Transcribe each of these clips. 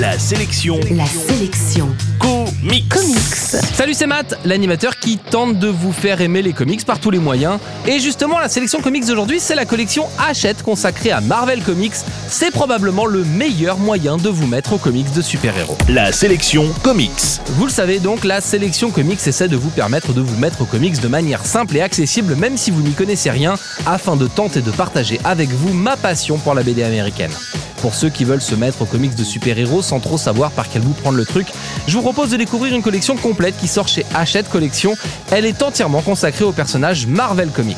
La sélection. La sélection. Comics. Comics. Salut, c'est Matt, l'animateur qui tente de vous faire aimer les comics par tous les moyens. Et justement, la sélection comics d'aujourd'hui, c'est la collection Hachette consacrée à Marvel Comics. C'est probablement le meilleur moyen de vous mettre aux comics de super-héros. La sélection comics. Vous le savez donc, la sélection comics essaie de vous permettre de vous mettre aux comics de manière simple et accessible, même si vous n'y connaissez rien, afin de tenter de partager avec vous ma passion pour la BD américaine. Pour ceux qui veulent se mettre aux comics de super-héros sans trop savoir par quel bout prendre le truc, je vous propose de découvrir une collection complète qui sort chez Hachette Collection. Elle est entièrement consacrée aux personnages Marvel Comics.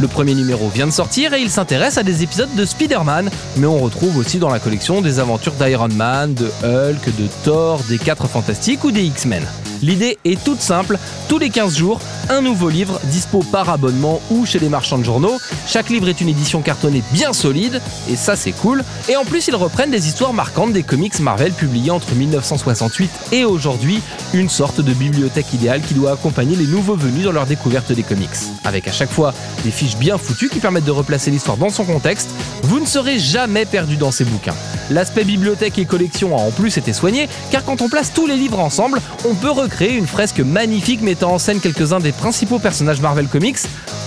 Le premier numéro vient de sortir et il s'intéresse à des épisodes de Spider-Man, mais on retrouve aussi dans la collection des aventures d'Iron Man, de Hulk, de Thor, des 4 Fantastiques ou des X-Men. L'idée est toute simple, tous les 15 jours, un nouveau livre dispo par abonnement ou chez les marchands de journaux. Chaque livre est une édition cartonnée bien solide, et ça c'est cool. Et en plus ils reprennent des histoires marquantes des comics Marvel publiés entre 1968 et aujourd'hui, une sorte de bibliothèque idéale qui doit accompagner les nouveaux venus dans leur découverte des comics. Avec à chaque fois des fiches bien foutues qui permettent de replacer l'histoire dans son contexte, vous ne serez jamais perdu dans ces bouquins. L'aspect bibliothèque et collection a en plus été soigné, car quand on place tous les livres ensemble, on peut recréer une fresque magnifique mettant en scène quelques-uns des principaux personnages Marvel Comics.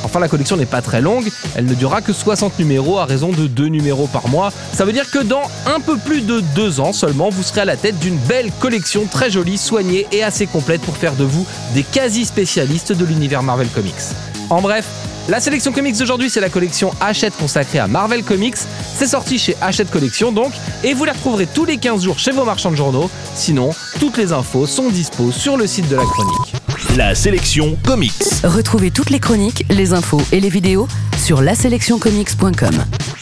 Enfin, la collection n'est pas très longue, elle ne durera que 60 numéros à raison de 2 numéros par mois. Ça veut dire que dans un peu plus de 2 ans seulement, vous serez à la tête d'une belle collection très jolie, soignée et assez complète pour faire de vous des quasi-spécialistes de l'univers Marvel Comics. En bref, la sélection comics d'aujourd'hui, c'est la collection Hachette consacrée à Marvel Comics. C'est sorti chez Hachette Collection donc, et vous les retrouverez tous les 15 jours chez vos marchands de journaux. Sinon, toutes les infos sont dispo sur le site de la chronique. La sélection comics. Retrouvez toutes les chroniques, les infos et les vidéos sur laselectioncomics.com.